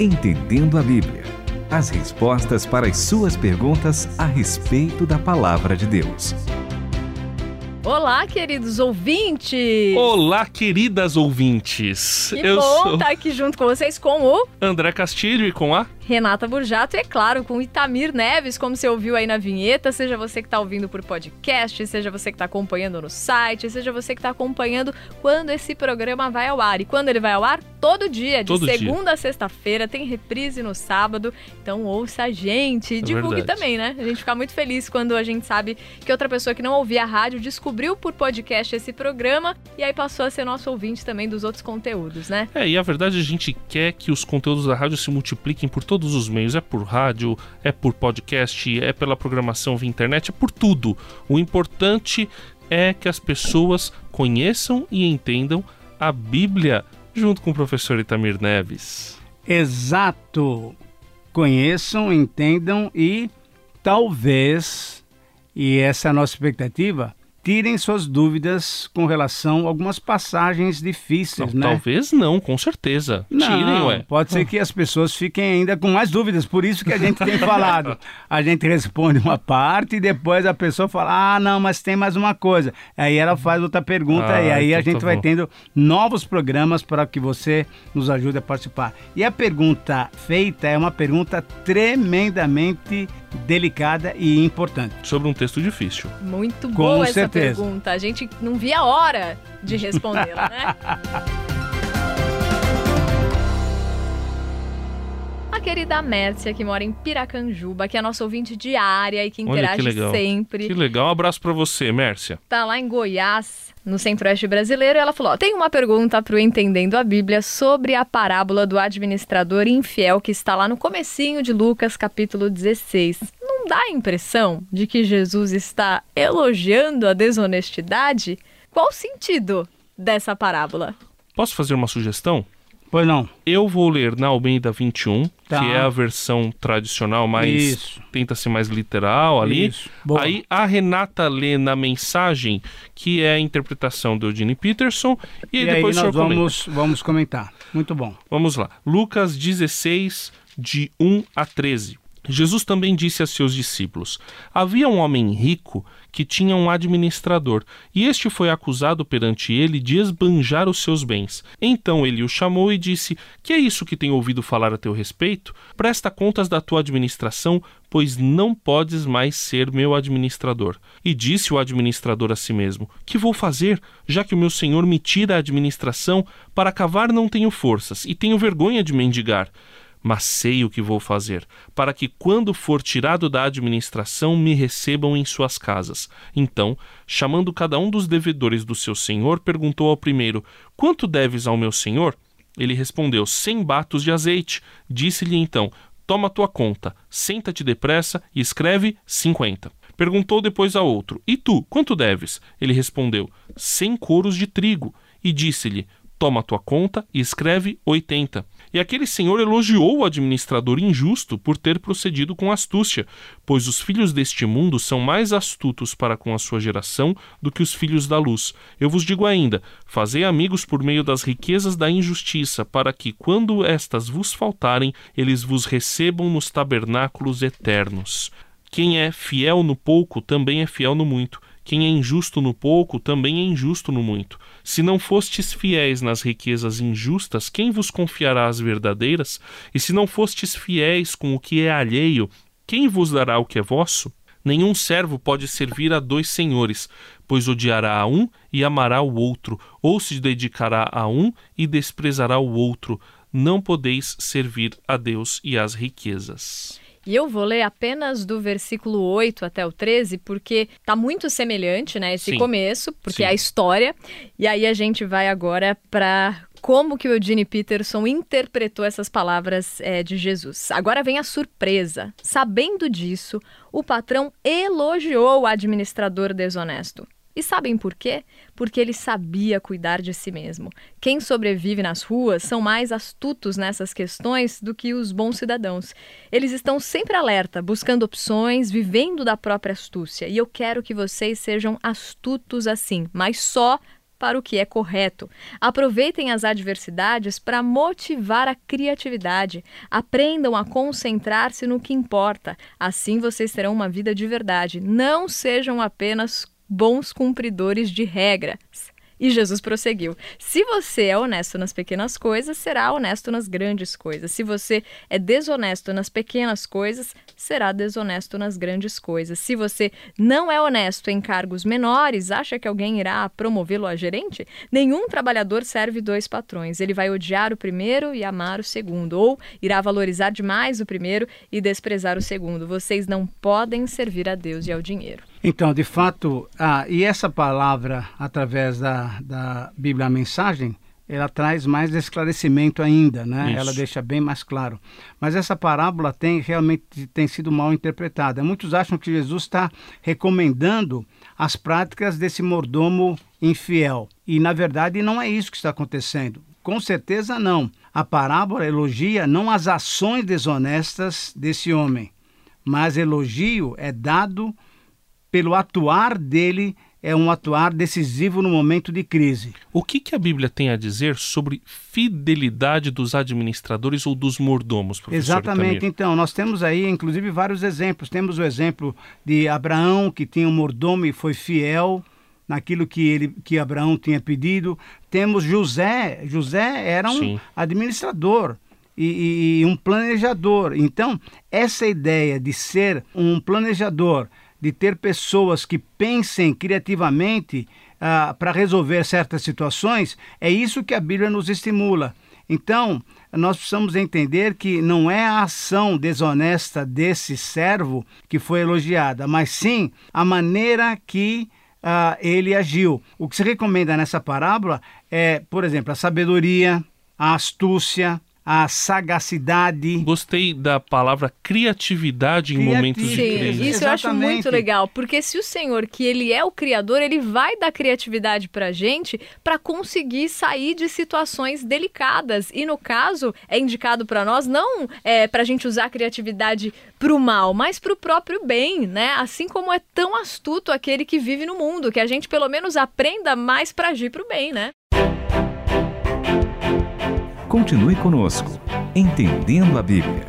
Entendendo a Bíblia. As respostas para as suas perguntas a respeito da palavra de Deus. Olá, queridos ouvintes! Olá, queridas ouvintes! Que Eu bom sou... estar aqui junto com vocês com o André Castilho e com a Renata Burjato e, é claro, com Itamir Neves, como você ouviu aí na vinheta, seja você que está ouvindo por podcast, seja você que está acompanhando no site, seja você que está acompanhando quando esse programa vai ao ar. E quando ele vai ao ar? Todo dia, de Todo segunda dia. a sexta-feira, tem reprise no sábado. Então ouça a gente e é divulgue verdade. também, né? A gente fica muito feliz quando a gente sabe que outra pessoa que não ouvia a rádio descobriu por podcast esse programa e aí passou a ser nosso ouvinte também dos outros conteúdos, né? É, e a verdade a gente quer que os conteúdos da rádio se multipliquem por todo todos os meios, é por rádio, é por podcast, é pela programação via internet, é por tudo. O importante é que as pessoas conheçam e entendam a Bíblia junto com o professor Itamir Neves. Exato. Conheçam, entendam e talvez, e essa é a nossa expectativa, tirem suas dúvidas com relação a algumas passagens difíceis, não, né? Talvez não, com certeza. Não, tirem, ué. Pode ser que as pessoas fiquem ainda com mais dúvidas, por isso que a gente tem falado. A gente responde uma parte e depois a pessoa fala: ah, não, mas tem mais uma coisa. Aí ela faz outra pergunta ah, e aí então a gente tá vai tendo novos programas para que você nos ajude a participar. E a pergunta feita é uma pergunta tremendamente delicada e importante. Sobre um texto difícil. Muito boa Com essa certeza. pergunta. A gente não via a hora de respondê-la, né? a querida Mércia, que mora em Piracanjuba, que é nossa ouvinte diária e que interage Olha, que sempre. Que legal. Um abraço para você, Mércia. Tá lá em Goiás, no Centro-Oeste brasileiro, e ela falou: tem uma pergunta para o Entendendo a Bíblia sobre a parábola do administrador infiel que está lá no comecinho de Lucas, capítulo 16 não dá a impressão de que Jesus está elogiando a desonestidade? Qual o sentido dessa parábola? Posso fazer uma sugestão? Pois não. Eu vou ler na Almeida 21, tá. que é a versão tradicional, mas tenta ser mais literal ali. Isso. Aí a Renata lê na mensagem, que é a interpretação do Eugene Peterson, e, e depois aí nós vamos, vamos comentar. Muito bom. Vamos lá. Lucas 16, de 1 a 13. Jesus também disse a seus discípulos: Havia um homem rico que tinha um administrador, e este foi acusado perante ele de esbanjar os seus bens. Então ele o chamou e disse: Que é isso que tenho ouvido falar a teu respeito? Presta contas da tua administração, pois não podes mais ser meu administrador. E disse o administrador a si mesmo: Que vou fazer, já que o meu senhor me tira a administração? Para cavar não tenho forças, e tenho vergonha de mendigar mas sei o que vou fazer, para que, quando for tirado da administração, me recebam em suas casas. Então, chamando cada um dos devedores do seu senhor, perguntou ao primeiro: Quanto deves ao meu senhor? Ele respondeu: Cem batos de azeite. Disse-lhe então: Toma tua conta, senta-te depressa e escreve cinquenta. Perguntou depois a outro: E tu, quanto deves? Ele respondeu: Cem coros de trigo. E disse-lhe: Toma tua conta e escreve oitenta. E aquele senhor elogiou o administrador injusto por ter procedido com astúcia, pois os filhos deste mundo são mais astutos para com a sua geração do que os filhos da luz. Eu vos digo ainda: fazei amigos por meio das riquezas da injustiça, para que, quando estas vos faltarem, eles vos recebam nos tabernáculos eternos. Quem é fiel no pouco também é fiel no muito. Quem é injusto no pouco também é injusto no muito. Se não fostes fiéis nas riquezas injustas, quem vos confiará as verdadeiras? E se não fostes fiéis com o que é alheio, quem vos dará o que é vosso? Nenhum servo pode servir a dois senhores, pois odiará a um e amará o outro, ou se dedicará a um e desprezará o outro. Não podeis servir a Deus e às riquezas. E eu vou ler apenas do versículo 8 até o 13, porque tá muito semelhante, né, esse Sim. começo, porque Sim. é a história. E aí a gente vai agora para como que o Eugene Peterson interpretou essas palavras é, de Jesus. Agora vem a surpresa. Sabendo disso, o patrão elogiou o administrador desonesto. E sabem por quê? Porque ele sabia cuidar de si mesmo. Quem sobrevive nas ruas são mais astutos nessas questões do que os bons cidadãos. Eles estão sempre alerta, buscando opções, vivendo da própria astúcia. E eu quero que vocês sejam astutos assim, mas só para o que é correto. Aproveitem as adversidades para motivar a criatividade. Aprendam a concentrar-se no que importa. Assim vocês terão uma vida de verdade. Não sejam apenas bons cumpridores de regras. E Jesus prosseguiu: Se você é honesto nas pequenas coisas, será honesto nas grandes coisas. Se você é desonesto nas pequenas coisas, será desonesto nas grandes coisas. Se você não é honesto em cargos menores, acha que alguém irá promovê-lo a gerente? Nenhum trabalhador serve dois patrões. Ele vai odiar o primeiro e amar o segundo, ou irá valorizar demais o primeiro e desprezar o segundo. Vocês não podem servir a Deus e ao dinheiro. Então, de fato, ah, e essa palavra, através da, da Bíblia a Mensagem, ela traz mais esclarecimento ainda, né? Isso. Ela deixa bem mais claro. Mas essa parábola tem realmente tem sido mal interpretada. Muitos acham que Jesus está recomendando as práticas desse mordomo infiel. E, na verdade, não é isso que está acontecendo. Com certeza não. A parábola elogia não as ações desonestas desse homem, mas elogio é dado pelo atuar dele é um atuar decisivo no momento de crise. O que, que a Bíblia tem a dizer sobre fidelidade dos administradores ou dos mordomos, professor Exatamente. Então, nós temos aí, inclusive, vários exemplos. Temos o exemplo de Abraão, que tinha um mordomo e foi fiel naquilo que, ele, que Abraão tinha pedido. Temos José. José era um Sim. administrador. E, e um planejador. Então, essa ideia de ser um planejador de ter pessoas que pensem criativamente ah, para resolver certas situações, é isso que a Bíblia nos estimula. Então, nós precisamos entender que não é a ação desonesta desse servo que foi elogiada, mas sim a maneira que ah, ele agiu. O que se recomenda nessa parábola é, por exemplo, a sabedoria, a astúcia, a sagacidade. Gostei da palavra criatividade em momentos de crise. Isso Exatamente. eu acho muito legal, porque se o Senhor, que ele é o criador, ele vai dar criatividade pra gente para conseguir sair de situações delicadas. E no caso, é indicado para nós não é pra gente usar a criatividade pro mal, mas pro próprio bem, né? Assim como é tão astuto aquele que vive no mundo, que a gente pelo menos aprenda mais para agir pro bem, né? Continue conosco, Entendendo a Bíblia.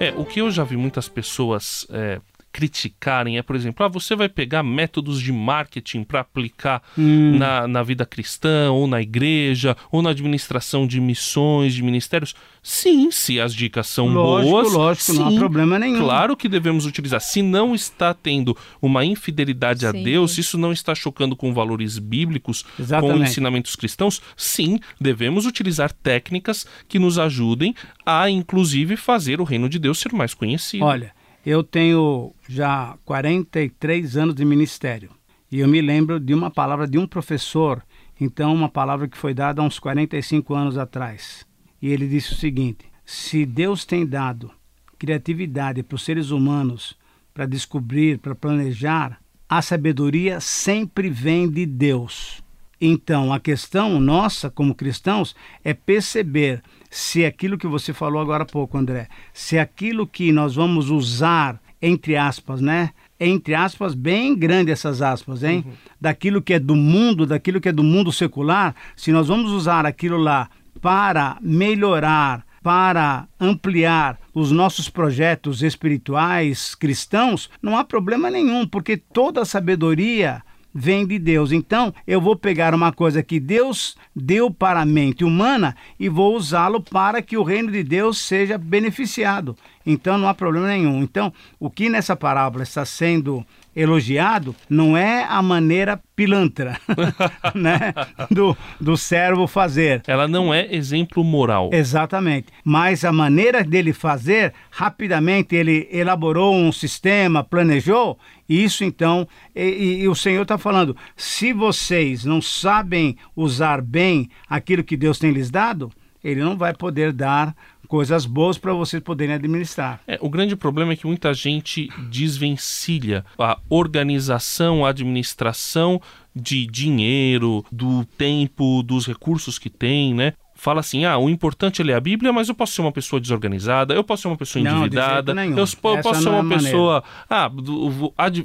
É, o que eu já vi muitas pessoas é, criticarem é, por exemplo, ah, você vai pegar métodos de marketing para aplicar hum. na, na vida cristã, ou na igreja, ou na administração de missões, de ministérios. Sim, se as dicas são lógico, boas. Lógico, sim, não há problema nenhum. Claro que devemos utilizar. Se não está tendo uma infidelidade sim. a Deus, se isso não está chocando com valores bíblicos, Exatamente. com ensinamentos cristãos, sim, devemos utilizar técnicas que nos ajudem a, inclusive, fazer o reino de Deus ser mais conhecido. Olha. Eu tenho já 43 anos de ministério e eu me lembro de uma palavra de um professor, então uma palavra que foi dada há uns 45 anos atrás. E ele disse o seguinte: se Deus tem dado criatividade para os seres humanos para descobrir, para planejar, a sabedoria sempre vem de Deus. Então, a questão nossa como cristãos é perceber se aquilo que você falou agora há pouco, André, se aquilo que nós vamos usar, entre aspas, né? Entre aspas, bem grande essas aspas, hein? Uhum. Daquilo que é do mundo, daquilo que é do mundo secular, se nós vamos usar aquilo lá para melhorar, para ampliar os nossos projetos espirituais cristãos, não há problema nenhum, porque toda sabedoria vem de Deus. Então, eu vou pegar uma coisa que Deus deu para a mente humana e vou usá-lo para que o reino de Deus seja beneficiado. Então, não há problema nenhum. Então, o que nessa parábola está sendo elogiado não é a maneira pilantra né, do, do servo fazer. Ela não é exemplo moral. Exatamente. Mas a maneira dele fazer, rapidamente ele elaborou um sistema, planejou, isso então, e, e o Senhor está falando: se vocês não sabem usar bem aquilo que Deus tem lhes dado, ele não vai poder dar coisas boas para vocês poderem administrar. É, o grande problema é que muita gente desvencilha a organização, a administração de dinheiro, do tempo, dos recursos que tem, né? Fala assim: ah, o importante é ler a Bíblia, mas eu posso ser uma pessoa desorganizada, eu posso ser uma pessoa endividada, eu, eu posso ser uma é pessoa. Ah,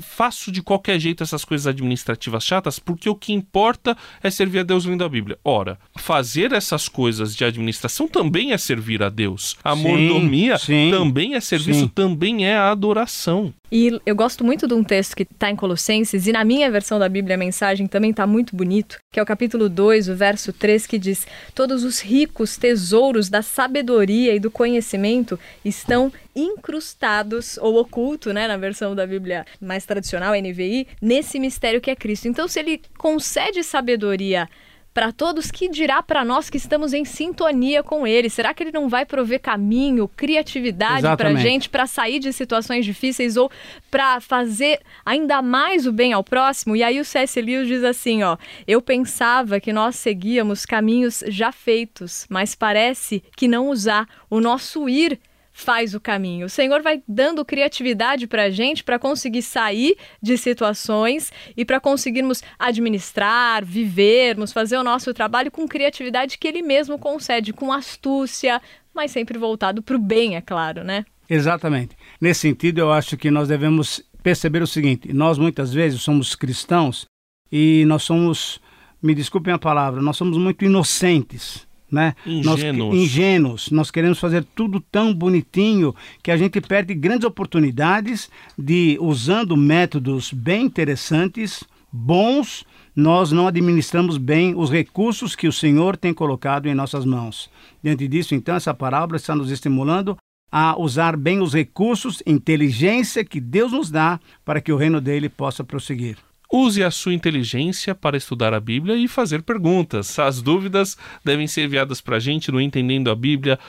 faço de qualquer jeito essas coisas administrativas chatas, porque o que importa é servir a Deus lendo a Bíblia. Ora, fazer essas coisas de administração também é servir a Deus. A sim, mordomia sim, também é serviço, sim. também é adoração. E eu gosto muito de um texto que está em Colossenses, e na minha versão da Bíblia a mensagem também está muito bonito, que é o capítulo 2, o verso 3, que diz: Todos os ricos tesouros da sabedoria e do conhecimento estão incrustados, ou oculto, né, na versão da Bíblia mais tradicional, NVI, nesse mistério que é Cristo. Então, se ele concede sabedoria para todos, que dirá para nós que estamos em sintonia com Ele? Será que Ele não vai prover caminho, criatividade para a gente para sair de situações difíceis ou para fazer ainda mais o bem ao próximo? E aí o C.S. Lewis diz assim, ó, eu pensava que nós seguíamos caminhos já feitos, mas parece que não usar o nosso ir faz o caminho. O Senhor vai dando criatividade para a gente para conseguir sair de situações e para conseguirmos administrar, vivermos, fazer o nosso trabalho com criatividade que Ele mesmo concede, com astúcia, mas sempre voltado para o bem, é claro, né? Exatamente. Nesse sentido, eu acho que nós devemos perceber o seguinte: nós muitas vezes somos cristãos e nós somos, me desculpem a palavra, nós somos muito inocentes né? Ingênuos. Nós, ingênuos. Nós queremos fazer tudo tão bonitinho que a gente perde grandes oportunidades de, usando métodos bem interessantes, bons, nós não administramos bem os recursos que o Senhor tem colocado em nossas mãos. Diante disso, então, essa parábola está nos estimulando a usar bem os recursos, inteligência que Deus nos dá para que o reino dele possa prosseguir. Use a sua inteligência para estudar a Bíblia e fazer perguntas. As dúvidas devem ser enviadas para a gente no entendendo a Bíblia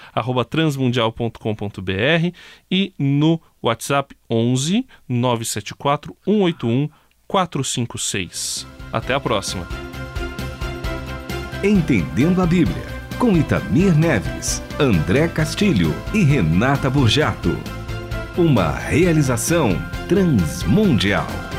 transmundial.com.br e no WhatsApp 11 974 181 456. Até a próxima. Entendendo a Bíblia com Itamir Neves, André Castilho e Renata Burjato. Uma realização transmundial.